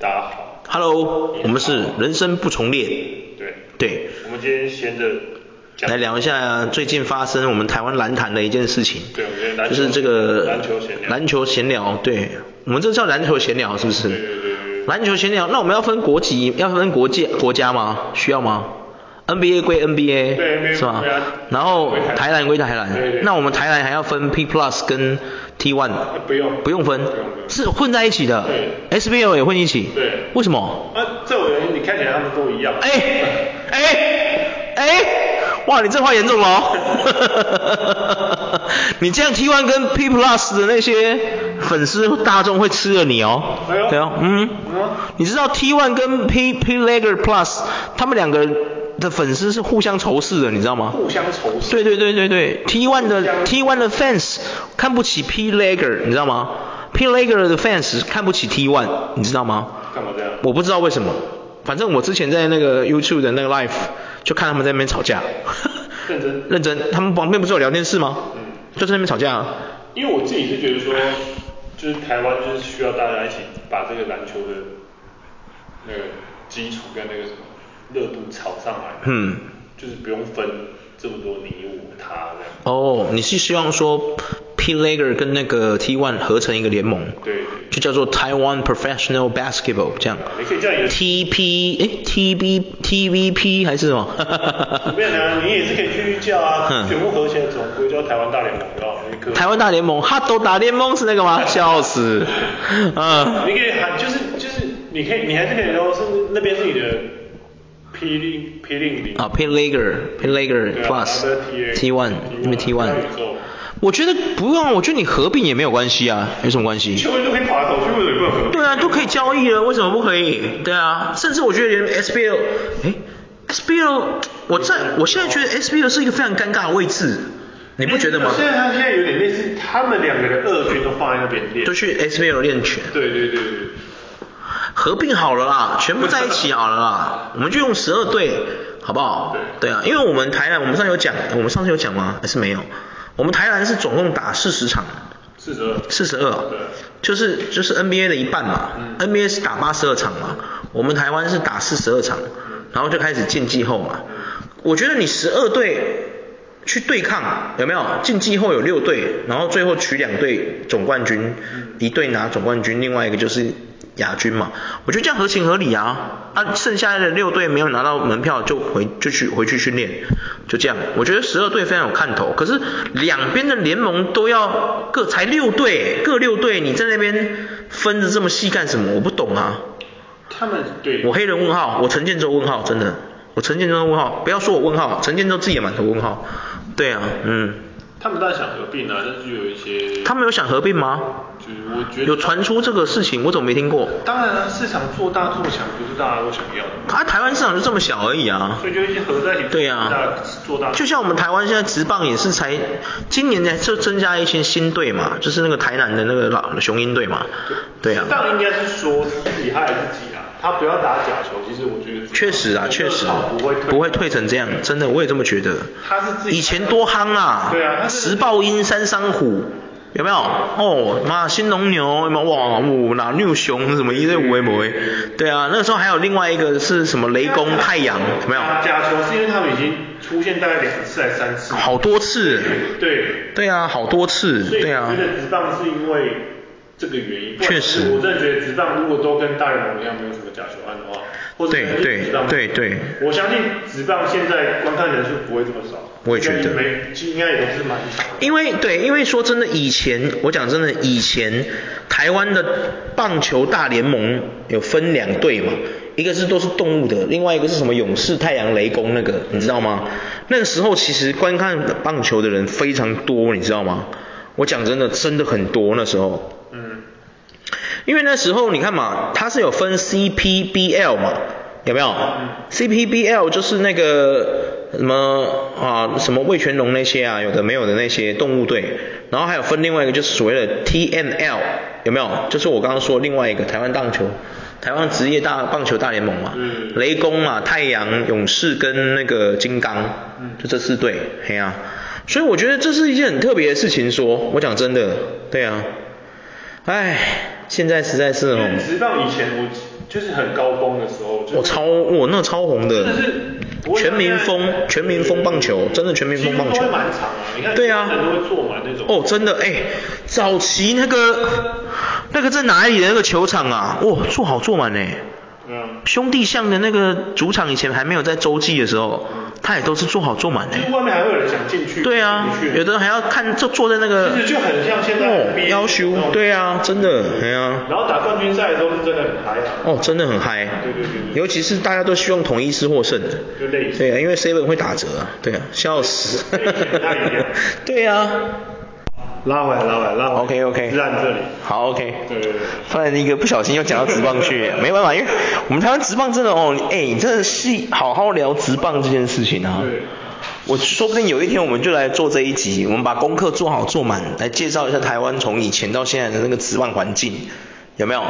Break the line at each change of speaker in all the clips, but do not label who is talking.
大家好
，Hello，我们是人生不重练。
对。
对。
我们今天闲着
来聊一下最近发生我们台湾篮坛的一件事情。
对，我觉得篮
就是这个
篮球闲聊。
篮球闲聊，对，我们这叫篮球闲聊是不是？
对对对对。
篮球闲聊，那我们要分国籍，要分国界国家吗？需要吗？NBA 归 NBA，是吧？然后台篮归台篮。
对对。
那我们台篮还要分 P Plus 跟 T One。
不用。
不用分。是混在一起的。
对。
SBL 也混一起。
对。
为什么？
啊，这种人你看起来他们都一样。
哎哎哎！哇，你这话严重了哦。你这样 T One 跟 P Plus 的那些粉丝大众会吃了你哦。对哦，嗯。
嗯。
你知道 T One 跟 P P Leaguer Plus 他们两个的粉丝是互相仇视的，你知道吗？
互相仇视。
对对对对对，T One 的 T One 的 fans 看不起 P Leaguer，你知道吗？P Leaguer 的 fans 看不起 T One，你知道吗？
干嘛这样？
我不知道为什么，反正我之前在那个 YouTube 的那个 live 就看他们在那边吵架。
认真。
认真，他们旁边不是有聊天室吗？
嗯。
就在那边吵架。
因为我自己是觉得说，就是台湾就是需要大家一起把这个篮球的那个基础跟那个什么热度炒上来。
嗯。
就是不用分这么多你我他这样。
哦，你是希望说 P Leaguer 跟那个 T. One 合成一个联盟？
对对。
就叫做 Taiwan Professional Basketball 这样。
你可以叫你的
TP 哎 TB TVP 还是什么？
没有啊，你也是可以去叫啊，全部合起来总归叫台湾大联盟，对吧？
台湾大联盟，哈都打联盟是那个吗？笑死。嗯。
你可以喊，就是就是，你可以，你还是可以说是那边是你的。P 零 P 零零。啊
，P Leaguer P Leaguer Plus T One，因为 T One，。我觉得不用，我觉得你合并也没有关系啊，有什么关系？
球员都可以跑来跑去，为什么不能合并？
对啊，都可以交易了，为什么不可以？对啊，甚至我觉得连 SBL，哎，SBL，我在我现在觉得 SBL 是一个非常尴尬的位置，你不觉得吗？
现在他现在有点类似，他们两个的二军都放在那边练。
都去 SBL 练拳。
对对对对。
合并好了啦，全部在一起好了啦，我们就用十二队，好不好？对。啊，因为我们台南，我们上次有讲，我们上次有讲吗？还是没有？我们台南是总共打四十场。
四十二。四十
二。对。就是就是 NBA 的一半嘛。嗯。NBA 是打八十二场嘛，我们台湾是打四十二场，然后就开始进季后嘛。我觉得你十二队去对抗，有没有？进季后有六队，然后最后取两队总冠军，一队拿总冠军，另外一个就是。亚军嘛，我觉得这样合情合理啊。啊，剩下的六队没有拿到门票就回就去回去训练，就这样。我觉得十二队非常有看头。可是两边的联盟都要各才六队，各六队，你在那边分的这么细干什么？我不懂啊。
他们对。
我黑人问号，我陈建州问号，真的，我陈建州问号，不要说我问号，陈建州自己也满头问号。对啊，嗯。
他们当然想合并啊，但是就有一些。
他们有想合并吗？
就是我觉得。
有传出这个事情，我怎么没听过？
当然了，市场做大做强不是大家都想要的。
啊，台湾市场就这么小而已啊。
所以就一些合在一起。
对啊。
做大。
就像我们台湾现在职棒也是才今年才就增加一些新队嘛，就是那个台南的那个老雄鹰队嘛。对啊。
但应该是说自己害自己啊，他不要打假球，其实我觉得。
确实啊，确实。
不会退。
不会退成这样，真的我也这么觉得。
他是自己。
以前多夯啊。
对啊。
十报鹰。三商虎有没有？哦，妈，新农牛有没有？哇，五哪六熊什么一堆五维五维？对啊，那个时候还有另外一个是什么雷公太阳有没有？
假球是因为他们已经出现大概两次还是三次？
好多次。
对。
对啊，好多次。对啊。
我觉得职棒是因为这个原因。
确实。
我真的觉得职棒如果都跟大联盟一样没有什么假球案的话，或者
对对对对。
我相信职棒现在观看人数不会这么少。
我也觉得，
应该也都是蛮少。
因为对，因为说真的，以前我讲真的，以前台湾的棒球大联盟有分两队嘛，一个是都是动物的，另外一个是什么勇士、太阳、雷公那个，你知道吗？那个时候其实观看棒球的人非常多，你知道吗？我讲真的，真的很多那时候。嗯。因为那时候你看嘛，它是有分 CPBL 嘛，有没有？嗯。CPBL 就是那个。什么啊？什么魏全龙那些啊？有的没有的那些动物队，然后还有分另外一个就是所谓的 TML，有没有？就是我刚刚说另外一个台湾棒球，台湾职业大棒球大联盟嘛。嗯。雷公嘛，太阳、勇士跟那个金刚，嗯，就这四队，嘿啊。所以我觉得这是一件很特别的事情说，说我讲真的，对啊。唉，现在实在是哦。
直到以前我就是很高峰的时候，
我超我那超红的。全民疯，全民疯棒球，真的全民疯棒球。
蛮长啊，你看。
对啊。
人都会坐满那种。
哦，真的哎，早期那个那个在哪里的那个球场啊？哇，坐好坐满呢。
嗯。
兄弟象的那个主场以前还没有在洲际的时候，他也都是做好做满的。
外面还会有人想进去。
对啊，有的人还要看，就坐在那个。
其实就很像现在。
要求。对啊，真的，对啊。
然后打冠军赛的时候是真的很嗨啊。
哦，真的很嗨。
对对对。
尤其是大家都希望统一是获胜。
就类似。
对啊，因为 seven 会打折啊，对啊，笑死。对 啊。
拉回来，拉回来，拉回来。
OK OK。
自然这里。
好 OK。
对对对。
突然一个不小心又讲到职棒去，没办法，因为我们台湾职棒真的哦，哎，你真的是好好聊职棒这件事情啊。
对。
我说不定有一天我们就来做这一集，我们把功课做好做满，来介绍一下台湾从以前到现在的那个职棒环境。有没有？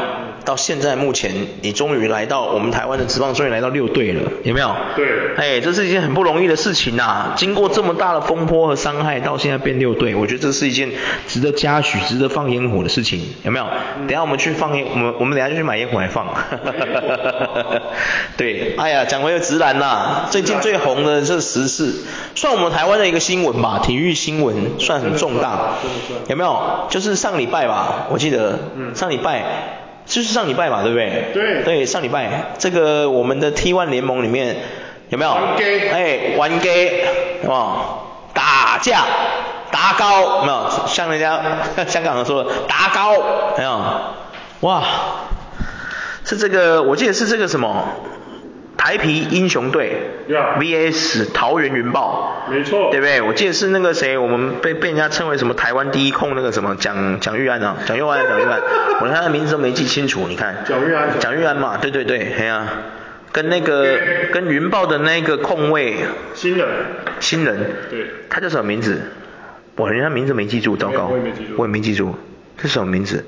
到现在目前，你终于来到我们台湾的职棒，终于来到六队了，有没有？
对。
哎，这是一件很不容易的事情呐、啊。经过这么大的风波和伤害，到现在变六队，我觉得这是一件值得嘉许、值得放烟火的事情，有没有？嗯、等下我们去放烟，我们我们等下就去买烟火来放。对，哎呀，讲回了职篮呐，最近最红的这时事，算我们台湾的一个新闻吧，体育新闻算很重大，有没有？就是上礼拜吧，我记得，嗯、上礼拜。就是上礼拜嘛，对不对？
对。
对，上礼拜这个我们的 T1 联盟里面有没有？
玩 gay。
哎，玩 gay，有没有？打架，打高，有没有？像人家 香港人说的，打高，没有？哇，是这个，我记得是这个什么？台啤英雄队 VS 桃园云豹，
没错，
对不对？我记得是那个谁，我们被被人家称为什么台湾第一控那个什么蒋蒋玉安啊，蒋玉安，蒋玉安，我连他的名字都没记清楚，你看。
蒋玉安。
蒋玉安嘛，对对对，哎呀，跟那个跟云豹的那个控卫。
新人。
新人。
对。
他叫什么名字？我连他名字没记住，糟糕。
我也没记住。
我也没记住，这是什么名字？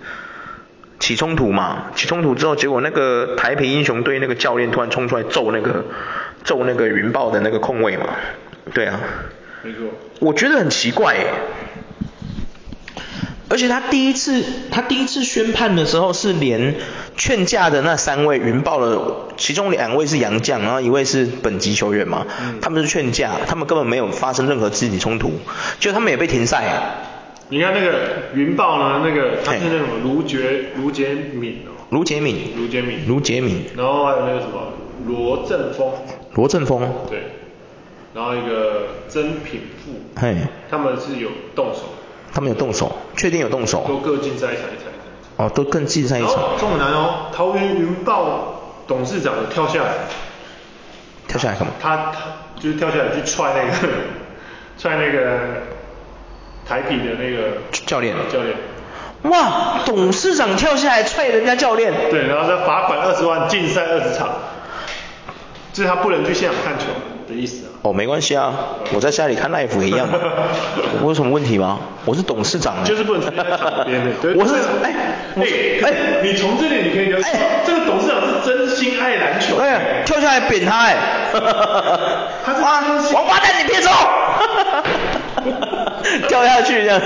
起冲突嘛，起冲突之后，结果那个台北英雄队那个教练突然冲出来揍那个揍那个云豹的那个控卫嘛，对啊，
没错，
我觉得很奇怪耶，而且他第一次他第一次宣判的时候是连劝架的那三位云豹的，其中两位是洋将，然后一位是本级球员嘛，嗯、他们是劝架，他们根本没有发生任何肢体冲突，就他们也被停赛。
你看那个云豹呢，那个他是那种卢杰卢杰敏哦，
卢杰敏，
卢杰敏，
卢杰敏，
然后还有那个什么罗振峰，
罗振峰，
对，然后一个曾品富，
嘿，
他们是有动手，
他们有动手，确定有动手，
都各竞赛一场一场一场，
哦，都更竞赛一场，
这么难哦，桃园云豹董事长跳下来，
跳下来干嘛？
他他就是跳下来去踹那个踹那个。台啤的那个
教练，
教练，
哇，董事长跳下来踹人家教练，
对，然后再罚款二十万，禁赛二十场，就是他不能去现场看球的意思啊。
哦，没关系啊，我在家里看 live 也一样，我有什么问题吗？我是董事长，
就是不能在场边的，
我是，哎，
哎，哎，你从这里你可以了解，这个董事长是真心爱篮球，
哎，跳下来扁他，哎，他是王八蛋，你别走。掉下去这样，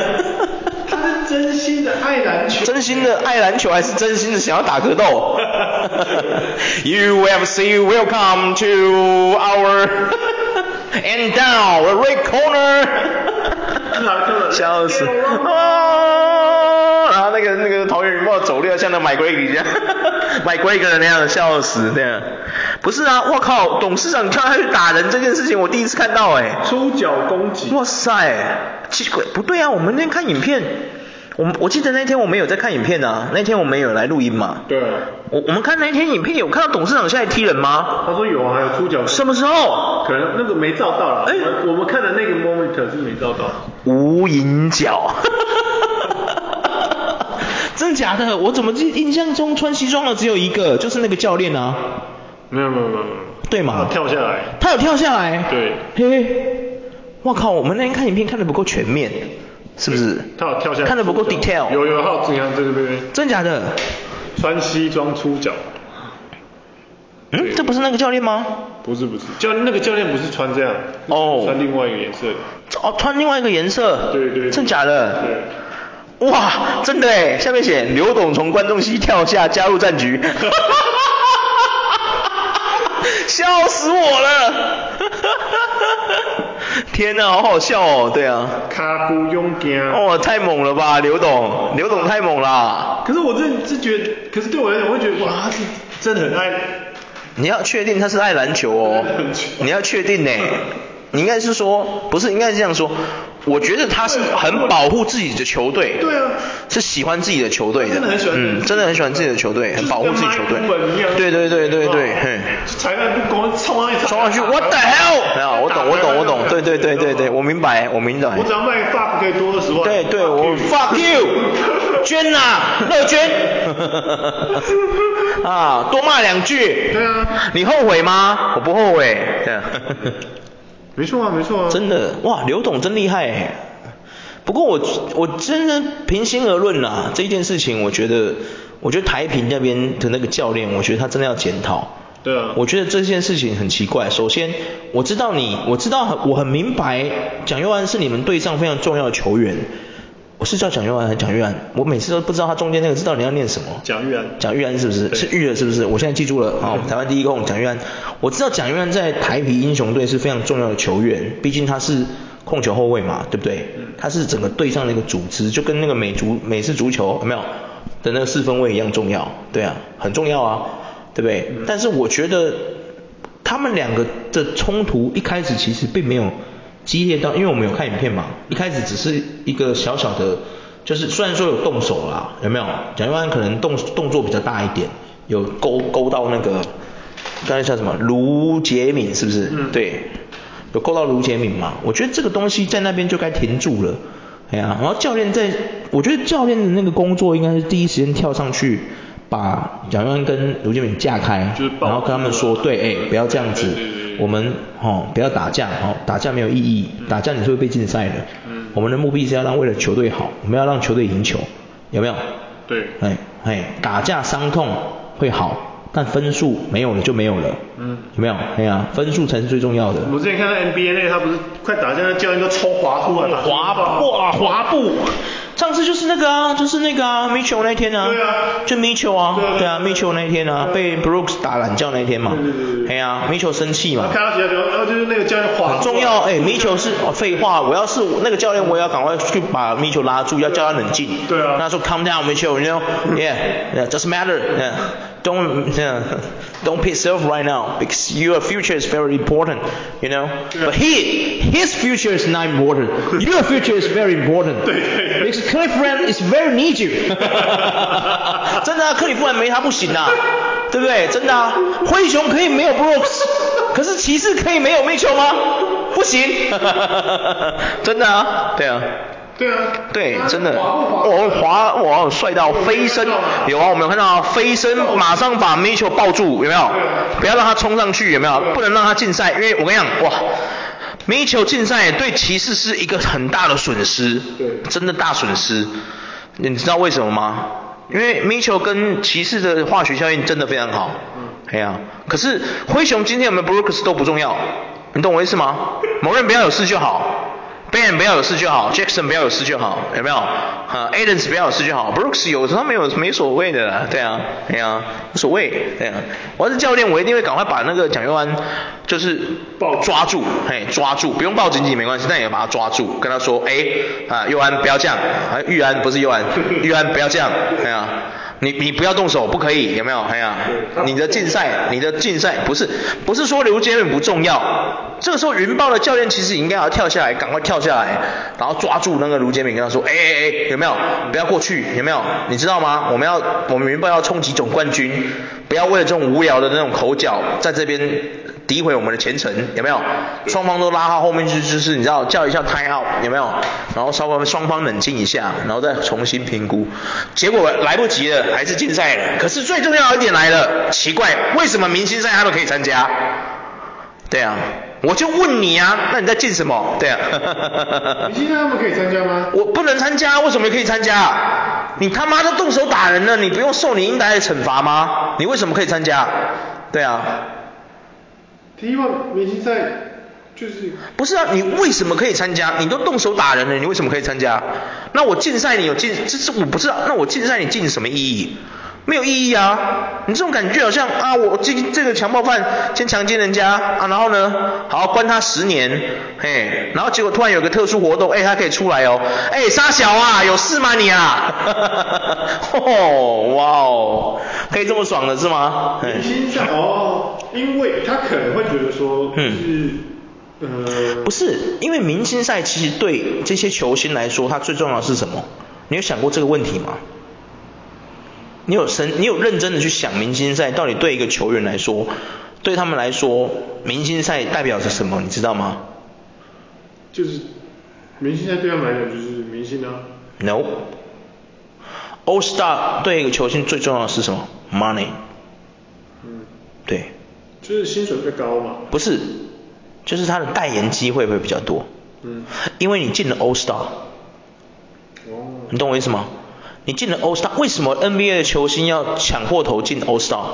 他是真心的爱篮球，
真心的爱篮球还是真心的想要打格斗？You MC welcome to our and down the red corner，笑死。啊然后那个那个桃园云豹走路像那麦奎格一样，麦奎格那样的笑死这样。不是啊，我靠，董事长跳下去打人这件事情我第一次看到哎。
出脚攻击。
哇塞，奇怪，不对啊，我们那天看影片，我我记得那天我们有在看影片啊，那天我们有来录音嘛。
对。
我我们看那天影片有看到董事长下来踢人吗？
他说有啊，还有出脚。
什么时候？
可能那个没照到了。哎，我们看的那个 moment 是没照到。
无影脚。真的假的？我怎么记印象中穿西装的只有一个，就是那个教练啊。
没有没有没有。
对嘛？
他跳下来。
他有跳下来。
对。
嘿，我靠，我们那天看影片看的不够全面，是不是？
他有跳下来。
看的不够 detail。
有有，好，你看这个这边。
真假的？
穿西装出脚。
嗯，这不是那个教练吗？
不是不是，教那个教练不是穿这样。哦。穿另外一个颜色。
哦，穿另外一个颜色。
对对。
真假的？
对。
哇，真的哎，下面写刘董从观众席跳下加入战局，笑死我了，天哪，好好笑哦，对啊，
卡布勇敢，
哦，太猛了吧，刘董，刘董太猛啦。
可是我真的是觉得，可是对我来讲，我会觉得哇，他是真的很爱。
你要确定他是爱篮球哦，你要确定呢。你应该是说，不是应该是这样说，我觉得他是很保护自己的球队，
对啊，
是喜欢自己的球队的，
真的很喜欢，
嗯，真的很喜欢自己的球队，很保护自己球队，对对对对对，嘿，
裁判不光，冲上去，
冲上去，What the hell？没有，我懂我懂我懂，对对对对对，我明白我明白。
我只要卖 fuck 可以多二十万。
对对，我 fuck you，捐呐，乐捐，啊，多骂两句。
对啊。
你后悔吗？我不后悔。对啊。
没错啊，没错啊。
真的，哇，刘董真厉害哎。不过我我真的平心而论啊，这件事情我觉得，我觉得台平那边的那个教练，我觉得他真的要检讨。
对啊。
我觉得这件事情很奇怪。首先，我知道你，我知道我很明白，蒋佑安是你们队上非常重要的球员。我是叫蒋玉安还是蒋玉安？我每次都不知道他中间那个字到底要念什么。
蒋玉安。
蒋玉安是不是？是玉的，是不是？我现在记住了。好，台湾第一控蒋玉安。我知道蒋玉安在台啤英雄队是非常重要的球员，毕竟他是控球后卫嘛，对不对？他是整个队上的一个组织，就跟那个美足美式足球有没有的那个四分卫一样重要。对啊，很重要啊，对不对？但是我觉得他们两个的冲突一开始其实并没有。激烈到，因为我们有看影片嘛，一开始只是一个小小的，就是虽然说有动手啦，有没有？蒋淯安可能动动作比较大一点，有勾勾到那个，刚才叫什么？卢杰敏是不是？嗯。对，有勾到卢杰敏嘛？我觉得这个东西在那边就该停住了，哎呀，然后教练在，我觉得教练的那个工作应该是第一时间跳上去。把蒋玉安跟卢建敏架开，然后跟他们说，对，哎，不要这样子，我们哦不要打架，哦打架没有意义，打架你是会被禁赛的。嗯我们的目的是要让为了球队好，我们要让球队赢球，有没有？
对。
哎哎，打架伤痛会好，但分数没有了就没有了。嗯。有没有？哎呀，分数才是最重要的。
我之前看到 NBA 那个，他不是快打架，那教练都抽滑步啊，
滑步哇，滑步。上次就是那个啊，就是那个啊，Mitchell 那天啊，
对啊，
就 Mitchell 啊，对啊，Mitchell 那天啊，被 Brooks 打懒觉那天嘛，对啊，Mitchell 生气嘛，
看到其他球，然后就是那个教练滑，
很重要，哎，Mitchell 是哦，废话，我要是那个教练，我也要赶快去把 Mitchell 拉住，要叫他冷静，
对啊，
他说 Calm down，Mitchell，you know，yeah，yeah，doesn't matter，yeah，don't yeah，don't piss off right now because your future is very important，you know，but he his future is not important，your future is very important，
对对。
克利夫兰 is very need you，真的啊，克利夫兰没他不行啊，对不对？真的啊，灰熊可以没有 Brooks，可是骑士可以没有 Mitchell 吗？不行，真的啊，对啊，
对啊，
对，真的，我滑哇帅到飞身，有啊，我们有看到飞身马上把 Mitchell 抱住，有没有？不要让他冲上去，有没有？不能让他禁赛，因为我跟你讲，哇。米球禁赛对骑士是一个很大的损失，
对，
真的大损失。你知道为什么吗？因为米球跟骑士的化学效应真的非常好。嗯，哎呀，可是灰熊今天有没有 Brooks 都不重要，你懂我意思吗？某人不要有事就好。Ben 不要有事就好，Jackson 不要有事就好，有没有？哈，Adams 不要有事就好，Brooks 有他没有没所谓的啦，对啊，对啊，无所谓，对啊。我要是教练，我一定会赶快把那个蒋淯安就是抱抓住，嘿，抓住，不用抱紧紧没关系，但也要把他抓住，跟他说，哎，啊，淯安不要这样，啊，玉安不是淯安，玉安不要这样，对啊。你你不要动手，不可以，有没有？哎呀，你的竞赛，你的竞赛不是不是说刘杰敏不重要，这个时候云豹的教练其实应该要跳下来，赶快跳下来，然后抓住那个卢杰敏，跟他说，哎哎哎，有没有？不要过去，有没有？你知道吗？我们要我们云豹要冲击总冠军，不要为了这种无聊的那种口角，在这边。诋毁我们的前程，有没有？双方都拉到后面去，就是你知道叫一下 time out，有没有？然后稍微双方冷静一下，然后再重新评估。结果来不及了，还是禁赛了。可是最重要一点来了，奇怪，为什么明星赛他都可以参加？对啊，我就问你啊，那你在禁什么？对啊。
明星赛他们可以参加吗？
我不能参加，为什么可以参加？你他妈都动手打人了，你不用受你应该的惩罚吗？你为什么可以参加？对啊。
第一棒明星赛就是
不是啊，你为什么可以参加？你都动手打人了，你为什么可以参加？那我禁赛你有禁，这是我不知道。那我禁赛你禁什么意义？没有意义啊！你这种感觉好像啊，我这这个强暴犯先强奸人家啊，然后呢，好关他十年，嘿，然后结果突然有个特殊活动，哎，他可以出来哦，哎，沙小啊，有事吗你啊？哦，哇哦，可以这么爽的是吗？
明星赛哦，因为他可能会觉得说，嗯，呃，
不是，因为明星赛其实对这些球星来说，他最重要的是什么？你有想过这个问题吗？你有深，你有认真的去想明星赛到底对一个球员来说，对他们来说，明星赛代表着什么？你知道吗？
就是明星赛对他们来讲就是明星啊。
No，All Star 对一个球星最重要的是什么？Money。
嗯。
对。
就是薪水会高嘛？
不是，就是他的代言机会会比较多。
嗯。
因为你进了 All Star。
哦。
你懂我意思吗？你进了 All Star，为什么 NBA 的球星要抢破头进 All Star？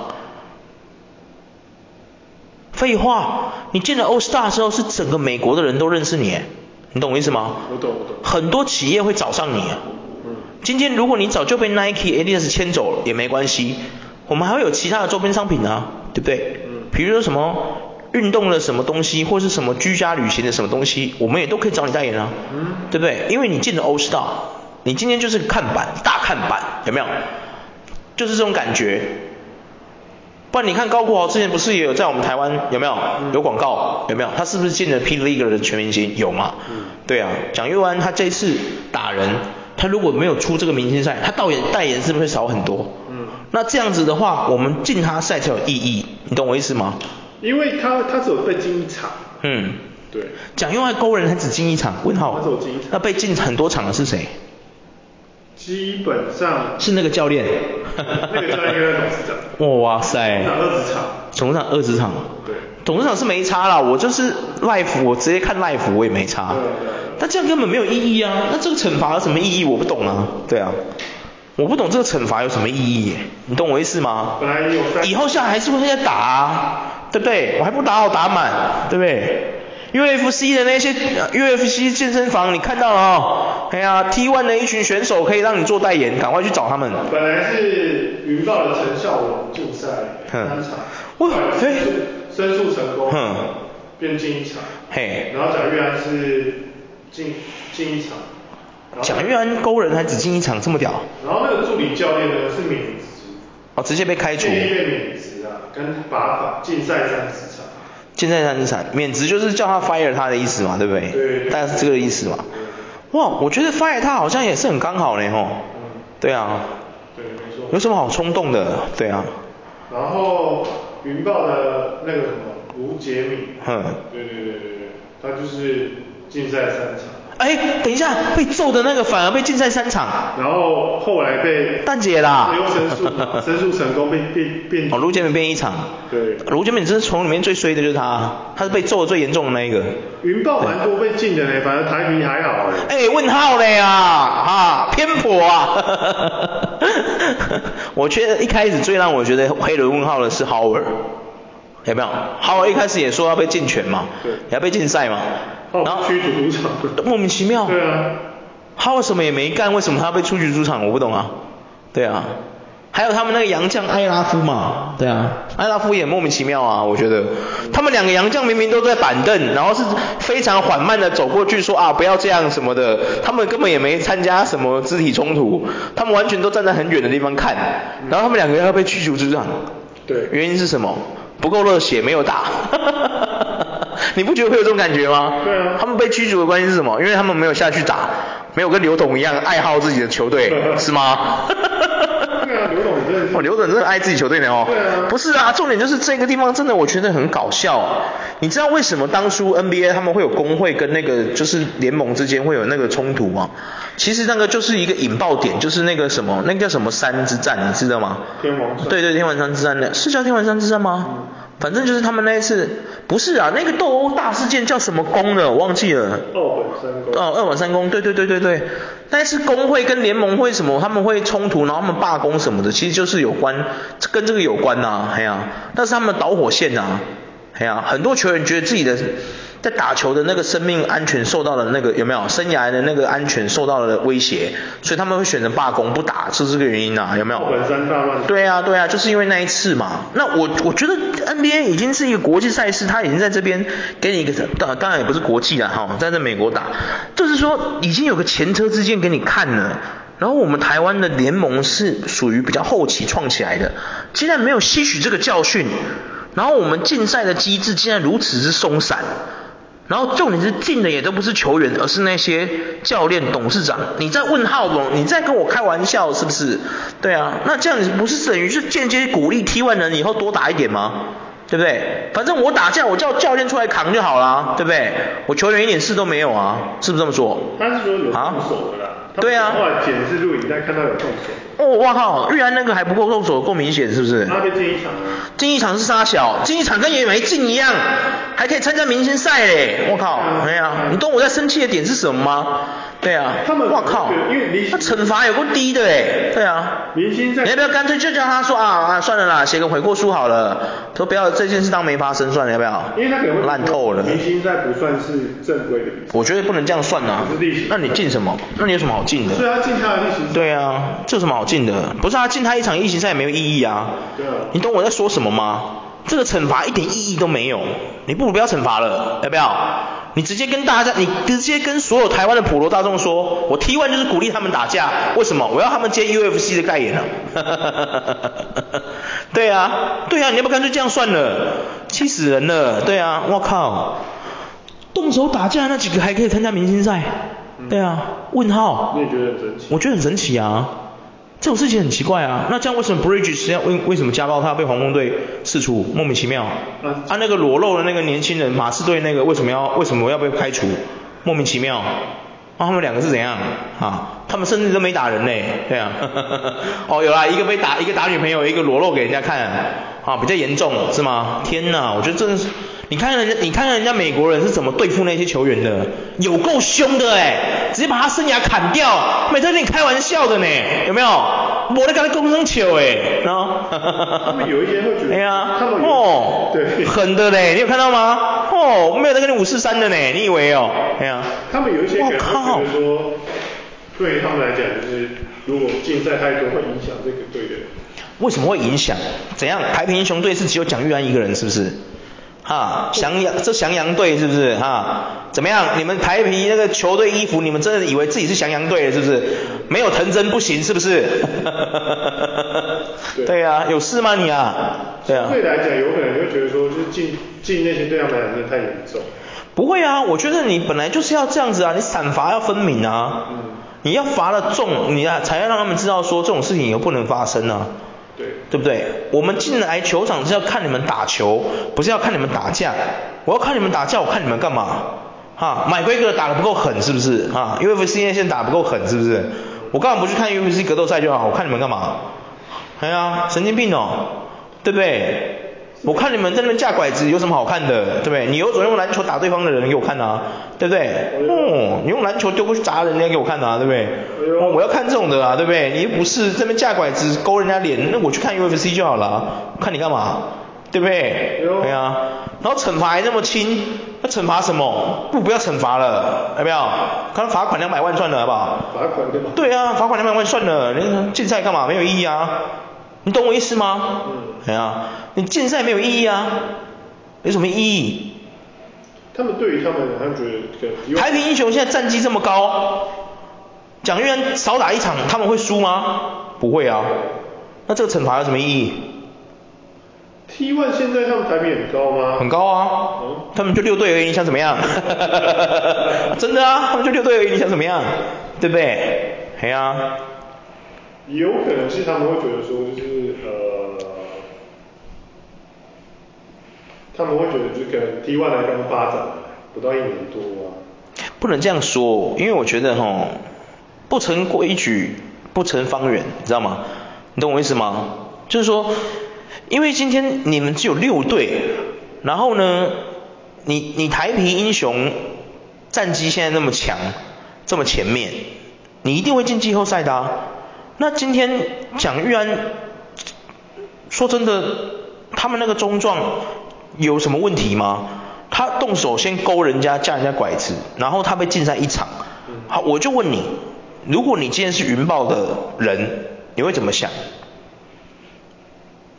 废话，你进了 All Star 之后，是整个美国的人都认识你，你懂我意思吗？
我懂，我懂。
很多企业会找上你。
嗯。
今天如果你早就被 Nike、Adidas 签走了也没关系，我们还会有其他的周边商品啊，对不对？
嗯。
比如说什么运动的什么东西，或是什么居家旅行的什么东西，我们也都可以找你代言啊，
嗯。
对不对？因为你进了 All Star。你今天就是看板，大看板，有没有？就是这种感觉。不然你看高国豪之前不是也有在我们台湾有没有？有广告有没有？他是不是进了 P League 的全明星？有吗？
嗯。
对啊，蒋玉安他这次打人，他如果没有出这个明星赛，他代言代言是不是会少很多？
嗯。
那这样子的话，我们进他赛才有意义，你懂我意思吗？
因为他他只有被进一场。
嗯。
对。
蒋玉安勾人他只进一场？问号。
他只有进一场。
那被禁很多场的是谁？
基本上
是那个教练，
那个教练应该是董事长。
哇塞，
二十场，
董事长二十场，
对，
董事长是没差啦，我就是 live，我直接看 live，我也没差。但这样根本没有意义啊，那这个惩罚有什么意义？我不懂啊，对啊，我不懂这个惩罚有什么意义，你懂我意思吗？
本来有。
以后下来还是会再打啊，对不对？我还不打好打满，对不对？UFC 的那些 UFC 健身房，你看到了哦，哎呀，T1 的一群选手可以让你做代言，赶快去找他们。
本来是云豹的陈孝文竞赛三场，哇，嘿，申诉成功，哼，变进一场，嘿，然后蒋玉安是进进一场，
蒋玉安勾人还只进一场，这么屌。
然后那个助理教练呢是免职，
哦，直接被开除。
被免职啊，跟罚款禁赛三。
现在他是产免职，就是叫他 fire 他的意思嘛，对不对？
对。
大概是这个意思嘛。哇，我觉得 fire 他好像也是很刚好呢吼。
嗯。
对啊。
对，没错。
有什么好冲动的？对啊。
然后云豹的那个什么吴杰敏。
嗯。
对对对对对，他就是禁赛三场。
哎，等一下，被揍的那个反而被禁赛三场。
然后后来被
蛋姐啦。
又申诉，申诉成功被变变。
哦，卢杰敏变一场。
对。
卢杰敏真是从里面最衰的就是他，他是被揍的最严重的那一个。
云豹蛮多被禁的嘞，反正台啤还好哎。
哎，问号嘞啊，啊，偏颇啊。我觉得一开始最让我觉得黑人问号的是 Howard，有没有？Howard 一开始也说要被禁权嘛，
对，
也要被禁赛嘛。
然后驱逐出场，
莫名其妙。
对啊，
他为什么也没干？为什么他要被出局出场？我不懂啊。对啊，还有他们那个洋将埃拉夫嘛，对啊，埃拉夫也莫名其妙啊，我觉得。他们两个洋将明明都在板凳，然后是非常缓慢的走过去说啊不要这样什么的，他们根本也没参加什么肢体冲突，他们完全都站在很远的地方看，然后他们两个要被驱逐出场。
对。
原因是什么？不够热血，没有打。你不觉得会有这种感觉吗？
对啊。
他们被驱逐的关系是什么？因为他们没有下去打，没有跟刘董一样爱好自己的球队，是吗？
对啊，刘董真的是。
哦，刘董真的爱自己球队的哦。
对啊。
不是啊，重点就是这个地方真的我觉得很搞笑。你知道为什么当初 NBA 他们会有工会跟那个就是联盟之间会有那个冲突吗？其实那个就是一个引爆点，就是那个什么，那个叫什么山之战，你知道吗？
天王山。
对对，天王山之战的，是叫天王山之战吗？嗯。反正就是他们那一次，不是啊，那个斗殴大事件叫什么宫的，我忘记了。
二本三宫。哦，
二本三宫，对对对对对。那是工会跟联盟会什么，他们会冲突，然后他们罢工什么的，其实就是有关，跟这个有关呐、啊，哎呀、啊，那是他们的导火线呐、啊，哎呀、啊，很多球员觉得自己的在打球的那个生命安全受到了那个有没有生涯的那个安全受到了威胁，所以他们会选择罢工不打，是这个原因啊，有没有？
本身大乱。
对啊对啊，就是因为那一次嘛。那我我觉得 NBA 已经是一个国际赛事，它已经在这边给你一个当当然也不是国际了哈，在这美国打，就是说已经有个前车之鉴给你看了。然后我们台湾的联盟是属于比较后期创起来的，竟然没有吸取这个教训，然后我们竞赛的机制竟然如此之松散。然后重点是进的也都不是球员，而是那些教练、董事长。你在问号不？你在跟我开玩笑是不是？对啊，那这样子不是等于是间接鼓励 T1 人以后多打一点吗？对不对？反正我打架，我叫教练出来扛就好了，对不对？我球员一点事都没有啊，是不是这么说？
他是说有动手的啦。啊、
对啊。
后来检视录影带看到有动手。
哦，哇靠！玉安那个还不够动手够明显，是不是？
他被进一场啊。
进一场是杀小，进一场跟也没进一样，还可以参加明星赛嘞！我靠，哎呀、啊，你懂我在生气的点是什么吗？对啊，
他们
我靠，
因为
他惩罚有够低的哎，对啊，
明星赛，
你要不要干脆就叫他说啊啊，算了啦，写个悔过书好了，说不要这件事当没发生算了，要不要？
因为他可能
烂透了。
明星赛不算是正规的。
我觉得不能这样算啊。那你进什么？那你有什么好进的？
是啊，进他的例行赛。
对啊，这有什么好进的？不是啊，进他一场疫情赛也没有意义啊。
对啊。
你懂我在说什么吗？这个惩罚一点意义都没有，你不如不要惩罚了，要不要？你直接跟大家，你直接跟所有台湾的普罗大众说，我 T1 就是鼓励他们打架，为什么？我要他们接 UFC 的代言啊。对啊，对啊，你要不干脆这样算了，气死人了。对啊，我靠，动手打架那几个还可以参加明星赛？对啊，问号。
你也觉得很神奇？
我觉得很神奇啊。这种事情很奇怪啊，那这样为什么 Bridges 要为为什么家暴他被黄蜂队释出？莫名其妙。啊，那个裸露的那个年轻人马刺队那个为什么要为什么要被开除？莫名其妙。啊，他们两个是怎样？啊，他们甚至都没打人呢，对啊。哦，有啦，一个被打，一个打女朋友，一个裸露给人家看，啊，比较严重是吗？天哪，我觉得真的是。你看人家，你看看人家美国人是怎么对付那些球员的，有够凶的哎，直接把他生涯砍掉，每次跟你开玩笑的呢，有没有？我在跟他攻生球哎，然后，
他们有一些会觉得，
哎呀，
他们
哦，
对，
狠的嘞，你有看到吗？哦，没有在跟你五四三的呢，你以为哦？哎呀，
他们有一些可能会觉得说，对他们来讲就是，如果竞赛太多会影响这个队的。
为什么会影响？怎样？台平英雄队是只有蒋玉安一个人是不是？哈，翔阳这翔阳队是不是哈？怎么样？你们台皮那个球队衣服，你们真的以为自己是翔阳队是不是？没有藤真不行是不是？对呀、啊，有事吗你啊？对啊。
对来讲，有可能就觉得说，就是进进那些对他们来讲真的太严重。
不会啊，我觉得你本来就是要这样子啊，你散罚要分明啊。嗯。你要罚了重，你啊才要让他们知道说这种事情以后不能发生啊。对，不对？我们进来球场是要看你们打球，不是要看你们打架。我要看你们打架，我看你们干嘛？哈，买规格打得不够狠是不是？哈，UFC 现在打不够狠是不是？我干嘛不去看 UFC 格斗赛就好？我看你们干嘛？哎呀，神经病哦，对不对？我看你们在那边架拐子有什么好看的，对不对？你有种用篮球打对方的人给我看啊，对不对？哦，你用篮球丢过去砸人家给我看啊，对不对？哦，我要看这种的啊，对不对？你又不是这边架拐子勾人家脸，那我去看 UFC 就好了，看你干嘛？对不对？对啊，然后惩罚还那么轻，那惩罚什么？不不要惩罚了，要不要？看罚款两百万算了，好不好？
罚款对吧？
对啊，罚款两百万算了，你竞赛干嘛？没有意义啊。你懂我意思吗？嗯。对啊，你竞赛没有意义啊，有什么意义？
他们对于他们，他们觉得
台平英雄现在战绩这么高，蒋玉安少打一场，他们会输吗？不会啊。那这个惩罚有什么意义
？T1 现在他们台啤很高吗？
很高啊。嗯。他们就六队而已，你想怎么样？真的啊，他们就六队而已，你想怎么样？对不对？对啊。
有可能是他们会觉得说，就是呃，他们会觉得就是可能 T1 来刚发展不到一年多啊。
不能这样说，因为我觉得齁，不成规矩不成方圆，你知道吗？你懂我意思吗？就是说，因为今天你们只有六队，然后呢，你你台啤英雄战绩现在那么强，这么前面，你一定会进季后赛的啊。那今天蒋玉安，说真的，他们那个中状有什么问题吗？他动手先勾人家，架人家拐子，然后他被禁赛一场。好，我就问你，如果你今天是云豹的人，你会怎么想？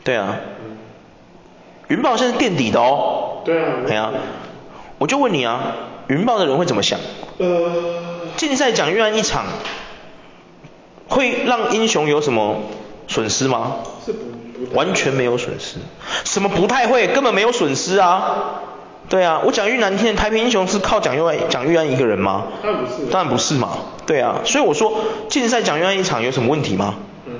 对啊，云豹现在垫底的哦。
对啊。
对啊，我就问你啊，云豹的人会怎么想？呃。禁赛蒋玉安一场，会让英雄有什么损失吗？
是不，
完全没有损失。什么不太会？根本没有损失啊。对啊，我讲句难听的，台平英雄是靠蒋玉安蒋玉安一个人吗？
当然不是。
当然不是嘛。对啊，所以我说禁赛蒋玉安一场有什么问题吗？嗯。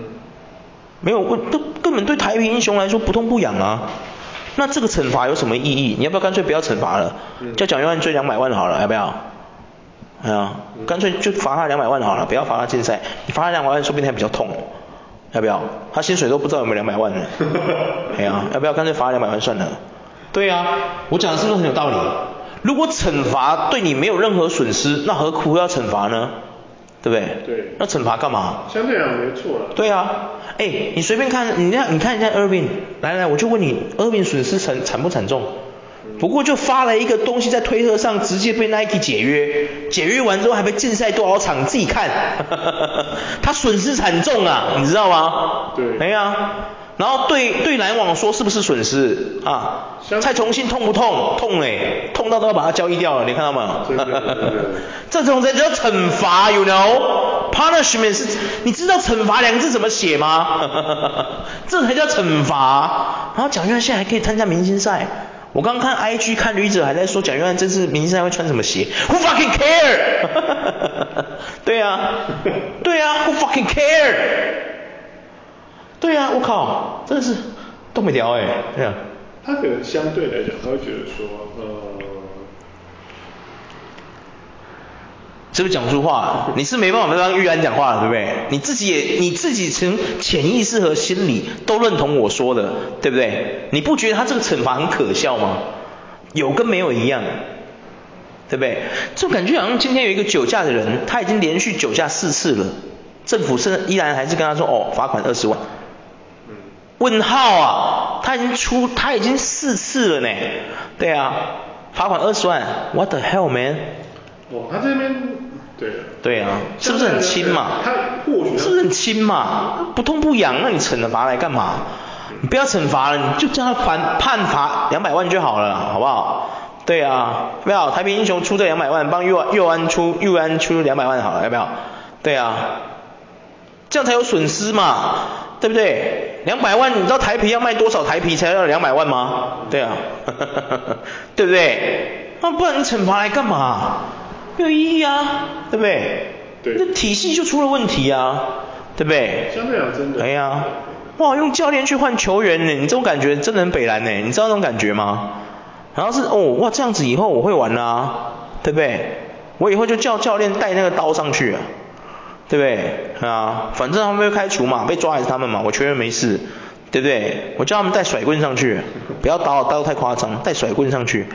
没有问，都根本对台平英雄来说不痛不痒啊。那这个惩罚有什么意义？你要不要干脆不要惩罚了？嗯、叫蒋玉安追两百万好了，要不要？哎呀，干脆就罚他两百万好了，不要罚他禁赛。你罚他两百万，说不定还比较痛。要不要？他薪水都不知道有没有两百万呢。哎呀，要不要干脆罚他两百万算了？对啊，我讲的是不是很有道理？如果惩罚对你没有任何损失，那何苦要惩罚呢？对不对？
对。
那惩罚干嘛？
相对来讲没错了。
对啊，哎，你随便看，你那你看一下 Irving，来来，我就问你，Irving 损失惨惨不惨重？不过就发了一个东西在推特上，直接被 Nike 解约，解约完之后还被禁赛多少场？你自己看，他损失惨重啊，你知道吗？
对。
哎呀。然后对对篮网说是不是损失啊？蔡崇信痛不痛？痛哎，痛到都要把他交易掉了，你看到
吗？
这种才叫惩罚，you know？Punishment 是，你知道惩罚两个字怎么写吗？这才叫惩罚。然后蒋淯安现在还可以参加明星赛，我刚看 IG 看旅者还在说蒋玉安这次明星赛会穿什么鞋？Who fucking care？对啊，对啊，Who fucking care？对啊，我靠，真的是都没聊哎，对啊。
他可能相对来讲，他会觉得说，呃，
是不是讲不出话？你是没办法让玉安讲话了，对不对？你自己也你自己从潜意识和心理都认同我说的，对不对？你不觉得他这个惩罚很可笑吗？有跟没有一样，对不对？就感觉好像今天有一个酒驾的人，他已经连续酒驾四次了，政府是依然还是跟他说，哦，罚款二十万。问号啊，他已经出，他已经四次了呢。对啊，罚款二十万，What the hell man？
哦，他这边，对。
对啊，是不是很轻嘛？
他或许。
是不是很轻嘛？不痛不痒，那你惩了罚来干嘛？你不要惩罚了，你就叫他判判罚两百万就好了，好不好？对啊，要不要？台啤英雄出这两百万，帮右右安出右安出两百万好了，要不要？对啊，这样才有损失嘛。对不对？两百万，你知道台皮要卖多少台皮才要两百万吗？对啊，对不对？那不然你惩罚来干嘛？没有意义啊，对不对？
对。
那体系就出了问题啊，对不对？
相对讲真的。
哎呀，哇，用教练去换球员呢，你这种感觉真的很北蓝呢，你知道那种感觉吗？然后是哦，哇，这样子以后我会玩啊，对不对？我以后就叫教练带那个刀上去啊。对不对？啊，反正他们被开除嘛，被抓也是他们嘛，我确认没事，对不对？我叫他们带甩棍上去，不要刀，刀太夸张，带甩棍上去，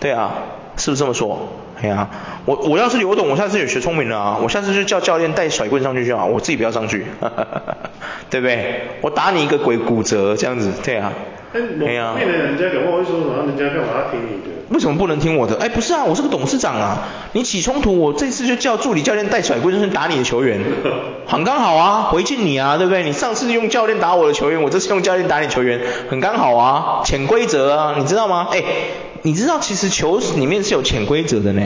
对啊，是不是这么说？哎呀，我我要是刘董，我下次也学聪明了啊，我下次就叫教练带甩棍上去就好，我自己不要上去，对不对？我打你一个鬼骨折这样子，对啊。
哎呀，为了人家讲话会说什么？人家干嘛要听你的？
为什么不能听我的？哎，不是啊，我是个董事长啊。你起冲突，我这次就叫助理教练带甩棍打你的球员，很刚好啊，回敬你啊，对不对？你上次用教练打我的球员，我这次用教练打你球员，很刚好啊，潜规则啊，你知道吗？哎，你知道其实球里面是有潜规则的呢。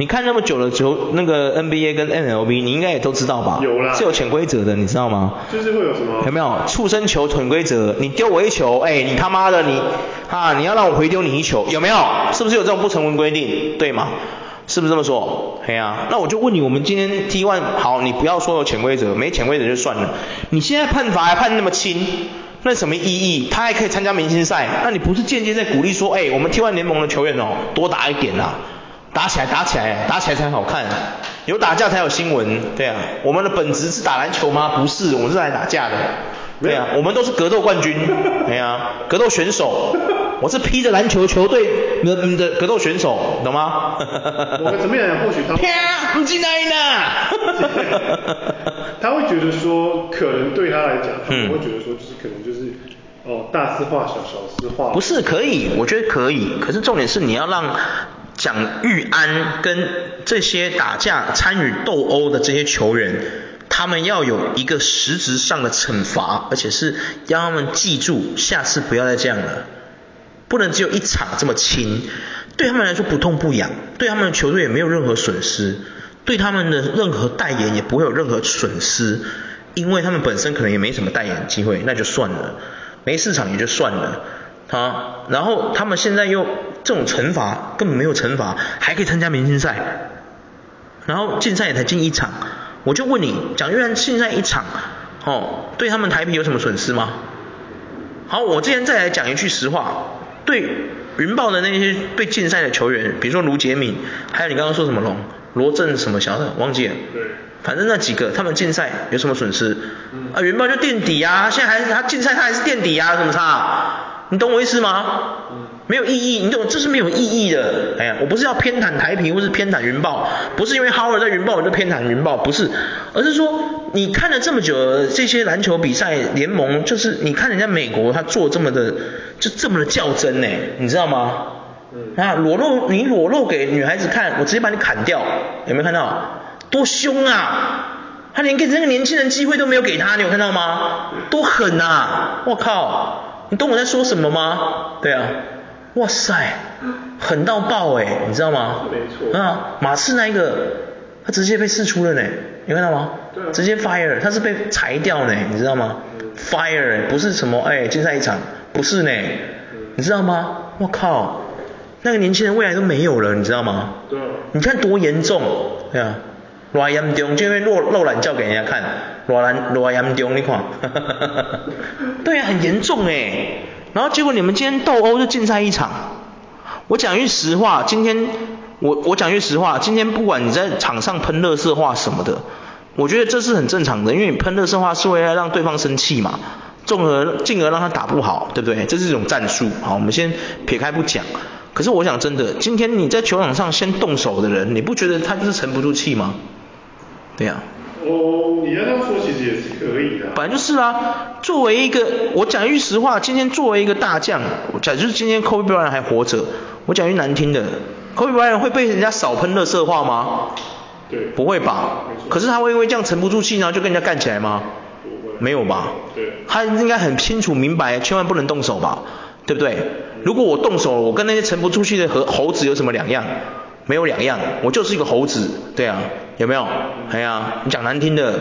你看那么久了球，那个 NBA 跟 NLB，你应该也都知道吧？
有啦。
是有潜规则的，你知道吗？
就是会有什么？
有没有？畜生球潜规则，你丢我一球，哎，你他妈的你，啊，你要让我回丢你一球，有没有？是不是有这种不成文规定？对吗？是不是这么说？嘿啊，那我就问你，我们今天 T1 好，你不要说有潜规则，没潜规则就算了。你现在判罚还判那么轻，那什么意义？他还可以参加明星赛，那你不是间接在鼓励说，哎，我们 T1 联盟的球员哦，多打一点啊。打起来，打起来，打起来才好看。有打架才有新闻，对啊。我们的本职是打篮球吗？不是，我们是来打架的。对啊，我们都是格斗冠军，对啊，格斗选手。我是披着篮球球队的的格斗选手，懂吗？
我们怎么样？或许他
啪，不进来呢。
他会觉得说，可能对他来讲，他会觉得说，大事化小，小事化。
不是可以，我觉得可以。可是重点是你要让蒋淯安跟这些打架参与斗殴的这些球员，他们要有一个实质上的惩罚，而且是让他们记住，下次不要再这样了。不能只有一场这么轻，对他们来说不痛不痒，对他们的球队也没有任何损失，对他们的任何代言也不会有任何损失，因为他们本身可能也没什么代言机会，那就算了，没市场也就算了，啊，然后他们现在又这种惩罚根本没有惩罚，还可以参加明星赛，然后竞赛也才进一场，我就问你，蒋淯安竞赛一场，哦，对他们台啤有什么损失吗？好，我今天再来讲一句实话。对云豹的那些被禁赛的球员，比如说卢杰敏，还有你刚刚说什么龙，罗振什么小的，忘记了。
对。
反正那几个，他们竞赛有什么损失？嗯、啊，云豹就垫底啊，现在还是他竞赛，他还是垫底啊，什么差？你懂我意思吗？嗯。没有意义，你懂，这是没有意义的。哎呀，我不是要偏袒台啤，或是偏袒云豹，不是因为 Howard 在云豹我就偏袒云豹，不是，而是说你看了这么久这些篮球比赛联盟，就是你看人家美国他做这么的。就这么的较真呢，你知道吗？嗯。啊，裸露你裸露给女孩子看，我直接把你砍掉，有没有看到？多凶啊！他连给这个年轻人机会都没有给他，你有看到吗？多狠啊！我靠，你懂我在说什么吗？对啊。哇塞，狠到爆哎，你知道吗？
没错。
啊，马刺那一个，他直接被释出了呢，你看到吗？
对。
直接 fire，他是被裁掉呢，你知道吗？嗯。fire 不是什么哎，竞赛一场。不是呢，你知道吗？我靠，那个年轻人未来都没有了，你知道吗？
对。
你看多严重，对啊，多严重，就因为露露懒叫给人家看，多懒多严重，你看，对啊，很严重哎。然后结果你们今天斗殴就竞赛一场，我讲句实话，今天我我讲句实话，今天不管你在场上喷垃圾话什么的，我觉得这是很正常的，因为你喷垃圾话是为了让对方生气嘛。进而进而让他打不好，对不对？这是一种战术。好，我们先撇开不讲。可是我想真的，今天你在球场上先动手的人，你不觉得他就是沉不住气吗？对呀、啊。
哦，你要这样说其实也是可以的。
本来就是啊。作为一个，我讲一句实话，今天作为一个大将，我讲就是今天 Kobe Bryant 还活着，我讲句难听的，Kobe Bryant 会被人家少喷垃圾话吗？
对。
不会吧？可是他会因为这样沉不住气，然后就跟人家干起来吗？没有吧？
对，
他应该很清楚明白，千万不能动手吧？对不对？如果我动手，我跟那些沉不住气的猴猴子有什么两样？没有两样，我就是一个猴子，对啊，有没有？哎呀，你讲难听的，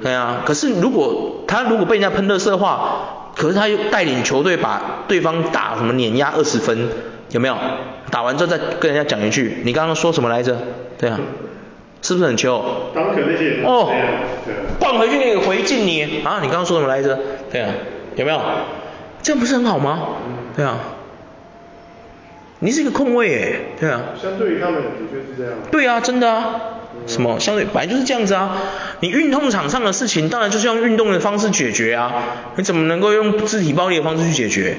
对啊。可是如果他如果被人家喷垃圾话，可是他又带领球队把对方打什么碾压二十分，有没有？打完之后再跟人家讲一句，你刚刚说什么来着？对啊。是不是很糗？哦，换回去那个回敬你啊！你刚刚说什么来着？对啊，有没有？这样不是很好吗？对啊，你是一个空位哎，对啊。
相对于他们的确是这样。
对啊，真的啊。什么？相对本来就是这样子啊。你运动场上的事情，当然就是用运动的方式解决啊。你怎么能够用肢体暴力的方式去解决？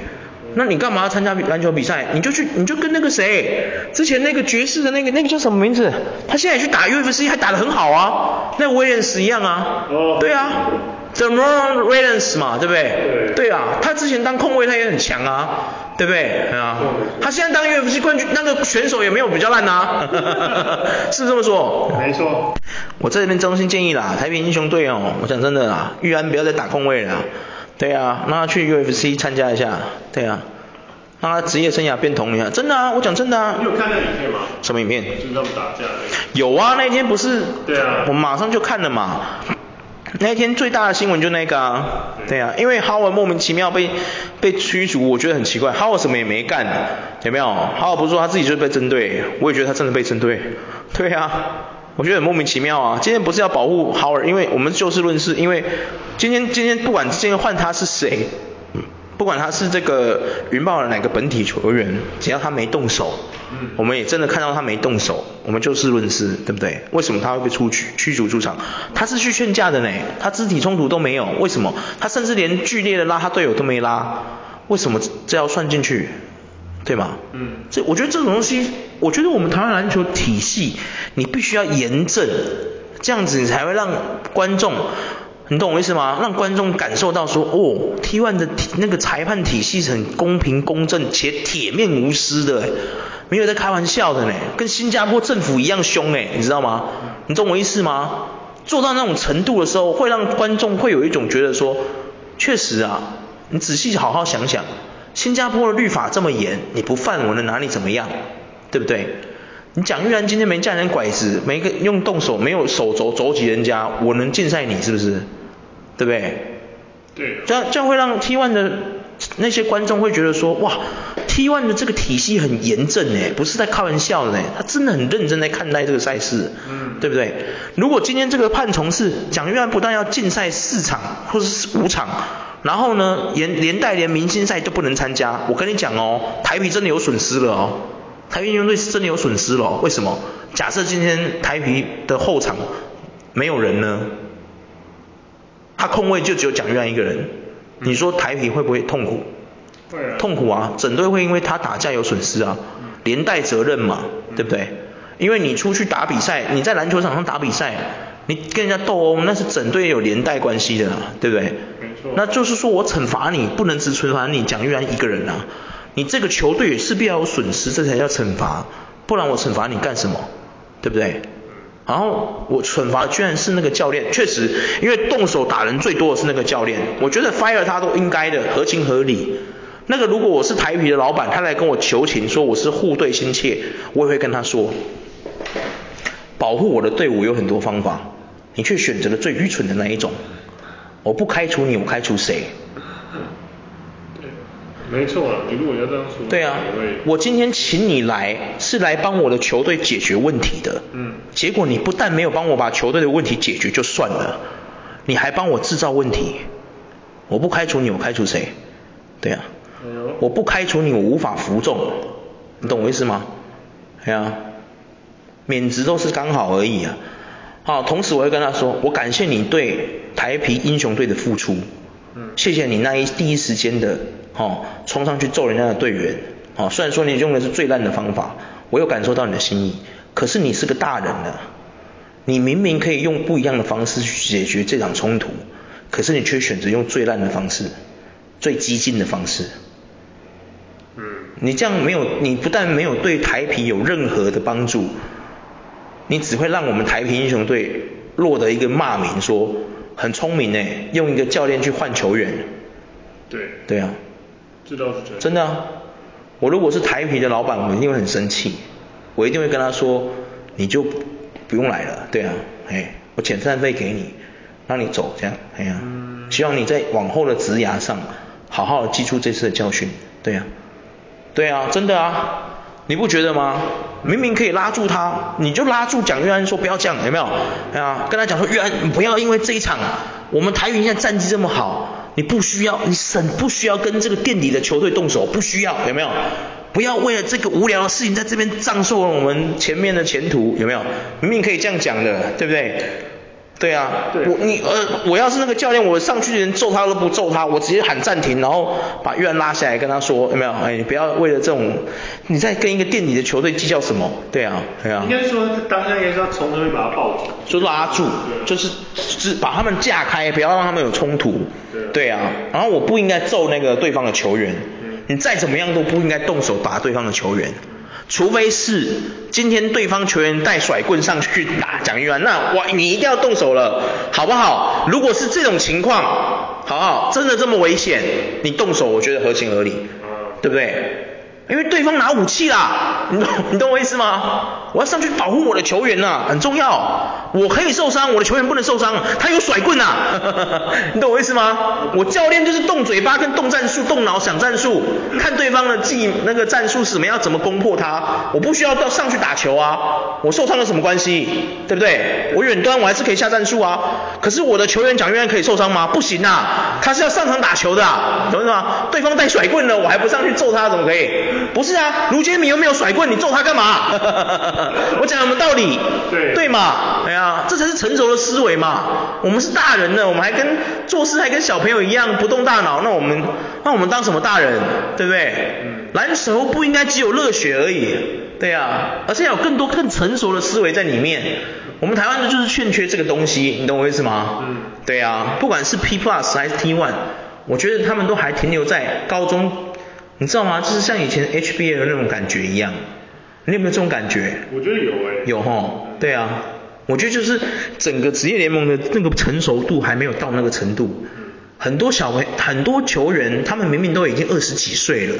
那你干嘛要参加篮球比赛？你就去，你就跟那个谁，之前那个爵士的那个那个叫什么名字？他现在去打 UFC，还打得很好啊，那威廉斯一样啊。哦。对啊，Deron Williams 嘛，对不对？对。对啊，他之前当控卫他也很强啊，对不对？对啊。他现在当 UFC 冠军，那个选手也没有比较烂啊。是这么说？
没错。
我在这边衷心建议啦，台北英雄队哦，我讲真的啦，玉安不要再打空位了。对啊，让他去 UFC 参加一下，对啊，让他职业生涯变铜啊，真的啊，我讲真的啊。
你有看那影片吗？
什么影片？
就是他们打架的。
有啊，那天不是。
对啊。
我马上就看了嘛。那一天最大的新闻就那个啊，对啊，因为 Howard 莫名其妙被被驱逐，我觉得很奇怪，Howard 什么也没干，有没有？Howard 不是说他自己就被针对，我也觉得他真的被针对，对啊。我觉得很莫名其妙啊！今天不是要保护 Howard，因为我们就事论事，因为今天今天不管今天换他是谁，不管他是这个云豹的哪个本体球员，只要他没动手，我们也真的看到他没动手，我们就事论事，对不对？为什么他会被出局驱逐出场？他是去劝架的呢，他肢体冲突都没有，为什么？他甚至连剧烈的拉他队友都没拉，为什么这要算进去？对吗？嗯，这我觉得这种东西，我觉得我们台湾篮球体系，你必须要严正，这样子你才会让观众你懂我意思吗？让观众感受到说，哦，T1 的那个裁判体系是很公平公正且铁面无私的，没有在开玩笑的呢，跟新加坡政府一样凶诶，你知道吗？你懂我意思吗？做到那种程度的时候，会让观众会有一种觉得说，确实啊，你仔细好好想想，新加坡的律法这么严，你不犯我能拿你怎么样？对不对？你蒋玉安今天没架人拐子，没个用动手，没有手肘肘击人家，我能禁赛你是不是？对不对？
对。
这样这样会让 T1 的那些观众会觉得说，哇，T1 的这个体系很严正诶，不是在开玩笑的诶，他真的很认真在看待这个赛事，
嗯，
对不对？如果今天这个判从是蒋玉安不但要禁赛四场或者是五场，然后呢，连连带连明星赛都不能参加，我跟你讲哦，台啤真的有损失了哦。台啤运动队是真的有损失了，为什么？假设今天台啤的后场没有人呢？他空位就只有蒋玉安一个人，你说台啤会不会痛苦？痛苦啊！整队会因为他打架有损失啊，连带责任嘛，对不对？因为你出去打比赛，你在篮球场上打比赛，你跟人家斗殴，那是整队有连带关系的，对不对？
没错。
那就是说我惩罚你，不能只惩罚你蒋玉安一个人啊。你这个球队也势必要有损失，这才叫惩罚，不然我惩罚你干什么？对不对？然后我惩罚居然是那个教练，确实，因为动手打人最多的是那个教练，我觉得 fire 他都应该的，合情合理。那个如果我是台啤的老板，他来跟我求情说我是护队心切，我也会跟他说，保护我的队伍有很多方法，你却选择了最愚蠢的那一种，我不开除你，我开除谁？
没错啊，你如果要这样说，
对啊，我今天请你来是来帮我的球队解决问题的，
嗯，
结果你不但没有帮我把球队的问题解决就算了，你还帮我制造问题，我不开除你，我开除谁？对啊，我不开除你，我无法服众，你懂我意思吗？对啊，免职都是刚好而已啊，好，同时我会跟他说，我感谢你对台皮英雄队的付出，
嗯，谢
谢你那一第一时间的。哦，冲上去揍人家的队员，哦，虽然说你用的是最烂的方法，我有感受到你的心意，可是你是个大人了，你明明可以用不一样的方式去解决这场冲突，可是你却选择用最烂的方式，最激进的方式。
嗯，
你这样没有，你不但没有对台皮有任何的帮助，你只会让我们台啤英雄队落得一个骂名说，说很聪明诶，用一个教练去换球员。
对。
对啊。
这倒是真的。
真的啊，我如果是台啤的老板，我一定会很生气，我一定会跟他说，你就不用来了，对啊，哎，我遣散费给你，让你走，这样，哎呀，希望你在往后的职涯上，好好的记住这次的教训，对啊，对啊，真的啊，你不觉得吗？明明可以拉住他，你就拉住蒋玉安说不要这样，有没有？哎呀，跟他讲说玉安，你不要因为这一场，我们台啤现在战绩这么好。你不需要，你省不需要跟这个垫底的球队动手，不需要，有没有？不要为了这个无聊的事情在这边葬送了我们前面的前途，有没有？明明可以这样讲的，对不对？对啊，
对
我你呃，我要是那个教练，我上去连揍他都不揍他，我直接喊暂停，然后把玉安拉下来跟他说，有没有？哎，你不要为了这种，你在跟一个垫底的球队计较什么？对啊，对啊。
应该说当然应该是要从那边把他抱住，
就拉住，就是只把他们架开，不要让他们有冲突。
对啊，
然后我不应该揍那个对方的球员，你再怎么样都不应该动手打对方的球员。除非是今天对方球员带甩棍上去打蒋玉安，那我你一定要动手了，好不好？如果是这种情况，好不好？真的这么危险，你动手我觉得合情合理，对不对？因为对方拿武器啦，你懂你懂我意思吗？我要上去保护我的球员呐，很重要。我可以受伤，我的球员不能受伤。他有甩棍呐，你懂我意思吗？我教练就是动嘴巴跟动战术，动脑想战术，看对方的技那个战术是什么，要怎么攻破他。我不需要到上去打球啊，我受伤有什么关系？对不对？我远端我还是可以下战术啊。可是我的球员蒋玉安可以受伤吗？不行啊，他是要上场打球的，懂我意思吗？对方带甩棍了，我还不上去揍他，怎么可以？不是啊，卢杰明又没有甩棍，你揍他干嘛？我讲什么道理？
对
对嘛？哎呀，这才是成熟的思维嘛。我们是大人呢，我们还跟做事还跟小朋友一样不动大脑，那我们那我们当什么大人？对不对？嗯。篮球不应该只有热血而已，对啊，而且有更多更成熟的思维在里面。我们台湾的就是欠缺这个东西，你懂我意思吗？嗯。对啊，不管是 P Plus 还是 T One，我觉得他们都还停留在高中，你知道吗？就是像以前 HBL 的那种感觉一样。你有没有这种感觉？
我觉得有诶、欸。
有哈，对啊。我觉得就是整个职业联盟的那个成熟度还没有到那个程度。很多小朋很多球员，他们明明都已经二十几岁了，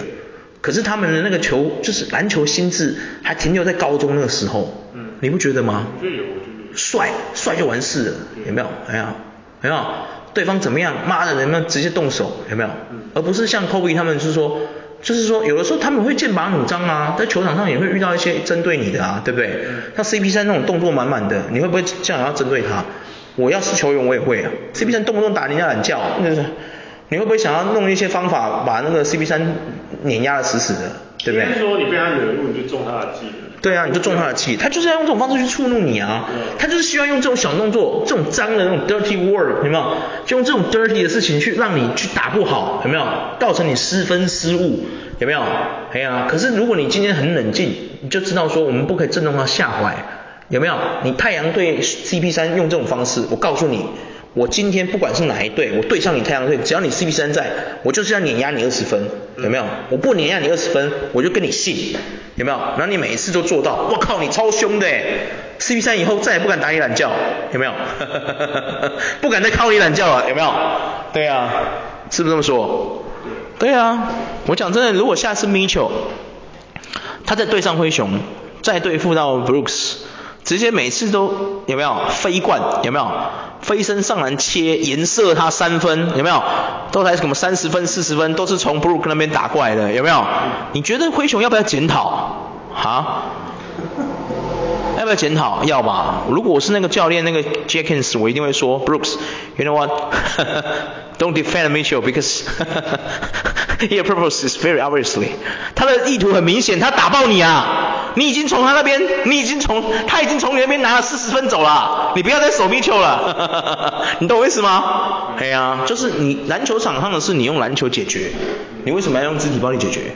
可是他们的那个球就是篮球心智还停留在高中那个时候。嗯。你不觉得吗？
我觉得有，我觉得有。
帅，帅就完事了，有没有？哎呀，有没有？对方怎么样？妈的，能不能直接动手？有没有？嗯。而不是像 Kobe 他们是说。就是说，有的时候他们会剑拔弩张啊，在球场上也会遇到一些针对你的啊，对不对？像 CP 三那种动作满满的，你会不会这样要针对他？我要是球员我也会啊。CP 三动不动打人家懒觉，那是你会不会想要弄一些方法把那个 CP 三碾压的死死的，对不对？
就是说你被他惹怒，你就中他的计。
对啊，你就中他的气，他就是要用这种方式去触怒你啊，他就是希望用这种小动作，这种脏的那种 dirty word，有没有？就用这种 dirty 的事情去让你去打不好，有没有？造成你失分失误，有没有？哎呀，可是如果你今天很冷静，你就知道说我们不可以震动他下怀，有没有？你太阳队 CP 三用这种方式，我告诉你。我今天不管是哪一队，我对上你太阳队，只要你 CP 三在，我就是要碾压你二十分，有没有？我不碾压你二十分，我就跟你信，有没有？然后你每一次都做到，我靠，你超凶的，CP 三以后再也不敢打你懒觉，有没有？不敢再靠你懒觉了，有没有？对啊，是不是这么说？对啊，我讲真的，如果下次 Mitchell 他再对上灰熊，再对付到 Brooks。直接每次都有没有飞冠有没有飞身上篮切颜色他三分有没有都才什么三十分四十分都是从 Brook 那边打过来的有没有？你觉得灰熊要不要检讨啊？要不要检讨？要吧。如果我是那个教练那个 Jenkins 我一定会说 Brooks，you know what？Don't defend Mitchell because Your purpose is very obviously，他的意图很明显，他打爆你啊！你已经从他那边，你已经从他已经从你那边拿了四十分走了，你不要再守密球了，你懂我意思吗？哎呀，就是你篮球场上的事，你用篮球解决，你为什么要用肢体暴力解决？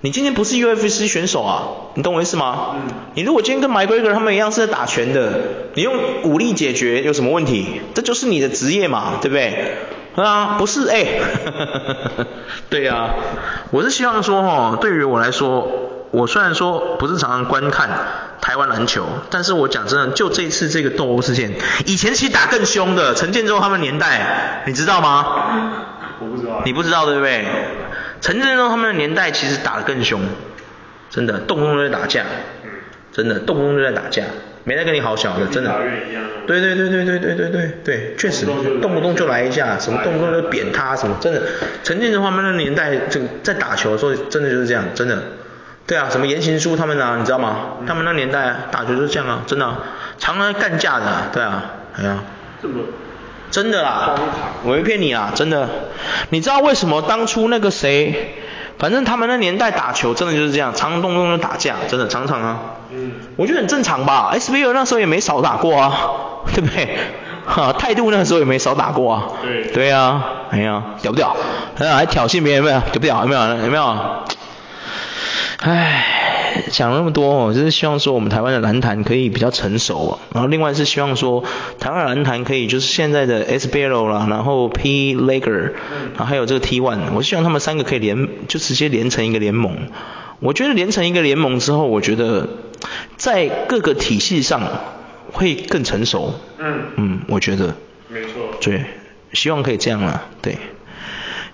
你今天不是 UFC 选手啊，你懂我意思吗？你如果今天跟 McGregor 他们一样是在打拳的，你用武力解决有什么问题？这就是你的职业嘛，对不对？啊，不是哎，欸、对呀、啊，我是希望说哈，对于我来说，我虽然说不是常常观看台湾篮球，但是我讲真的，就这一次这个斗殴事件，以前其实打更凶的，陈建州他们年代，你知道吗？
我不知道。
你不知道对不对？陈建州他们的年代其实打得更凶，真的，动不动就在打架，真的，动不动就在打架。没在跟你好小的，真的。对对对对对对对对对，确实，动不动就来一下，什么动不动就扁他什么，真的。陈建州他们那年代，这在打球的时候，真的就是这样，真的。对啊，什么言行书他们啊，你知道吗？他们那年代打球就是这样啊，真的，常常干架的，对啊，哎呀。这么。真的啦，我没骗你啊，真的。你知道为什么当初那个谁？反正他们那年代打球真的就是这样，常常动不动就打架，真的常常啊。嗯。我觉得很正常吧，SBL 那时候也没少打过啊，对不对？哈，态度那时候也没少打过啊。对。对啊，哎呀，屌不屌？还还挑衅别人有没有？屌不屌？有没有？有没有？唉，讲了那么多哦，就是希望说我们台湾的篮坛可以比较成熟啊，然后另外是希望说台湾篮坛可以就是现在的 SBL 啦，然后 P Lager，然后还有这个 T One，我希望他们三个可以连就直接连成一个联盟。我觉得连成一个联盟之后，我觉得在各个体系上会更成熟。嗯。嗯，我觉得。没错。对，希望可以这样啦，对。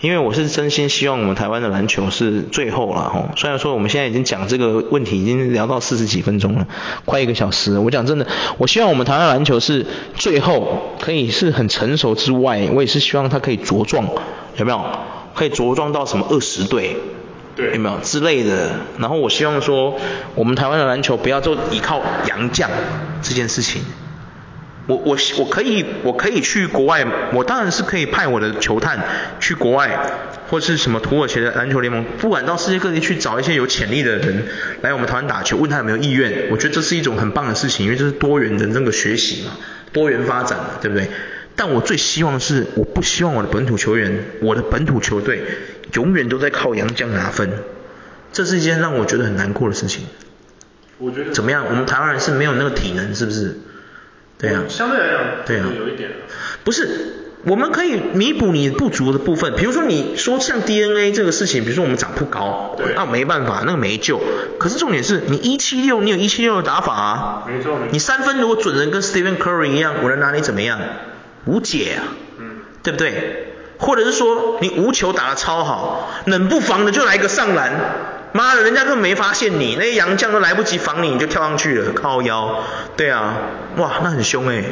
因为我是真心希望我们台湾的篮球是最后了吼，虽然说我们现在已经讲这个问题已经聊到四十几分钟了，快一个小时。我讲真的，我希望我们台湾篮球是最后可以是很成熟之外，我也是希望它可以茁壮，有没有？可以茁壮到什么二十队，对，有没有之类的？然后我希望说，我们台湾的篮球不要就依靠洋将这件事情。我我我可以我可以去国外，我当然是可以派我的球探去国外，或是什么土耳其的篮球联盟，不管到世界各地去找一些有潜力的人来我们台湾打球，问他有没有意愿。我觉得这是一种很棒的事情，因为这是多元的那个学习嘛，多元发展嘛，对不对？但我最希望的是，我不希望我的本土球员，我的本土球队永远都在靠洋将拿分，这是一件让我觉得很难过的事情。我觉得怎么样？我们台湾人是没有那个体能，是不是？对啊。
相对来讲，对啊，有一点。
不是。我们可以弥补你不足的部分，比如说你说像 DNA 这个事情，比如说我们长不高，那、啊、没办法，那个没救。可是重点是你一七六，你有一七六的打法啊，
没错，
你三分如果准人跟 Stephen Curry 一样，我能拿你怎么样？无解啊，嗯，对不对？或者是说你无球打得超好，冷不防的就来个上篮，妈的，人家根本没发现你，那些洋将都来不及防你，你就跳上去了，靠腰，对啊，哇，那很凶哎、欸。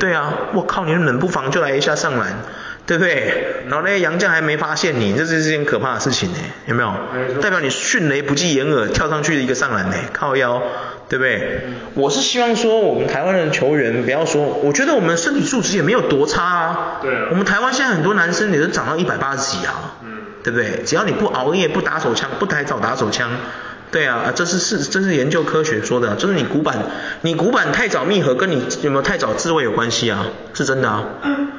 对啊，我靠，你冷不防就来一下上篮，对不对？然后那些洋将还没发现你，这是一件可怕的事情呢，有没有？代表你迅雷不及掩耳跳上去的一个上篮呢，靠腰，对不对？我是希望说我们台湾的球员不要说，我觉得我们身体素质也没有多差啊。
对啊。
我们台湾现在很多男生也都长到一百八十几啊，嗯，对不对？只要你不熬夜、不打手枪、不太早打手枪。对啊，这是是这是研究科学说的，就是你骨板你骨板太早密合，跟你有没有太早自慰有关系啊，是真的啊，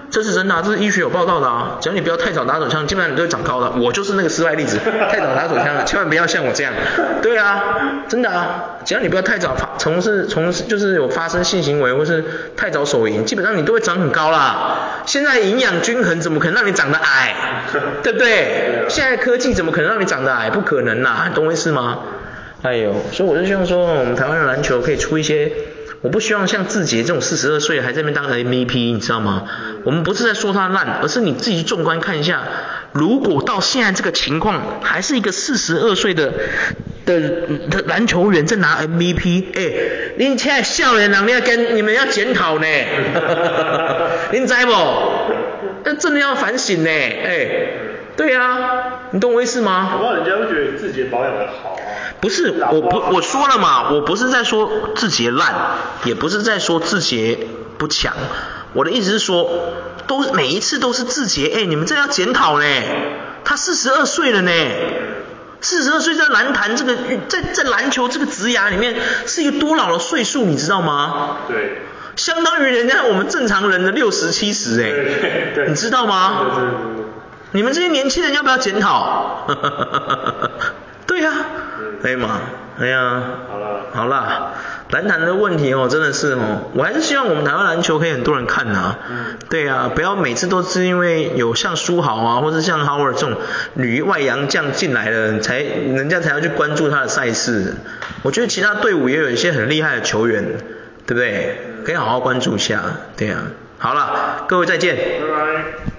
这是真的啊，这是医学有报道的啊，只要你不要太早打手枪，基本上你都会长高的。我就是那个失败例子，太早打手枪了，千万不要像我这样。对啊，真的啊，只要你不要太早发从事从事就是有发生性行为或是太早手淫，基本上你都会长很高啦。现在营养均衡，怎么可能让你长得矮？对不对？现在科技怎么可能让你长得矮？不可能啦，懂我意思吗？哎呦，所以我就希望说，我们台湾的篮球可以出一些，我不希望像志杰这种四十二岁还在那边当 MVP，你知道吗？我们不是在说他烂，而是你自己纵观看一下，如果到现在这个情况，还是一个四十二岁的的的篮球员在拿 MVP，哎，您现在少年人，你要跟你们要检讨呢，您知不？那真的要反省呢，哎，对啊，你懂我意思吗？
恐怕人家会觉得自己保养的好。
不是，我不我说了嘛，我不是在说志杰烂，也不是在说志杰不强，我的意思是说，都每一次都是字节，哎，你们这要检讨呢，他四十二岁了呢，四十二岁在篮坛这个在在篮球这个职涯里面是一个多老的岁数，你知道吗？
对，
相当于人家我们正常人的六十七十哎，
对对对，
你知道吗？
对对对对，
你们这些年轻人要不要检讨？对呀、啊。可以吗？哎呀，好了，好了，篮坛的问题哦，真的是哦，我还是希望我们台湾篮球可以很多人看呐、啊。嗯。对啊，不要每次都是因为有像书豪啊，或者像 Howard 这种女外洋将进来了，才人家才要去关注他的赛事。我觉得其他队伍也有一些很厉害的球员，对不对？可以好好关注一下。对啊，好了，各位再见。拜拜。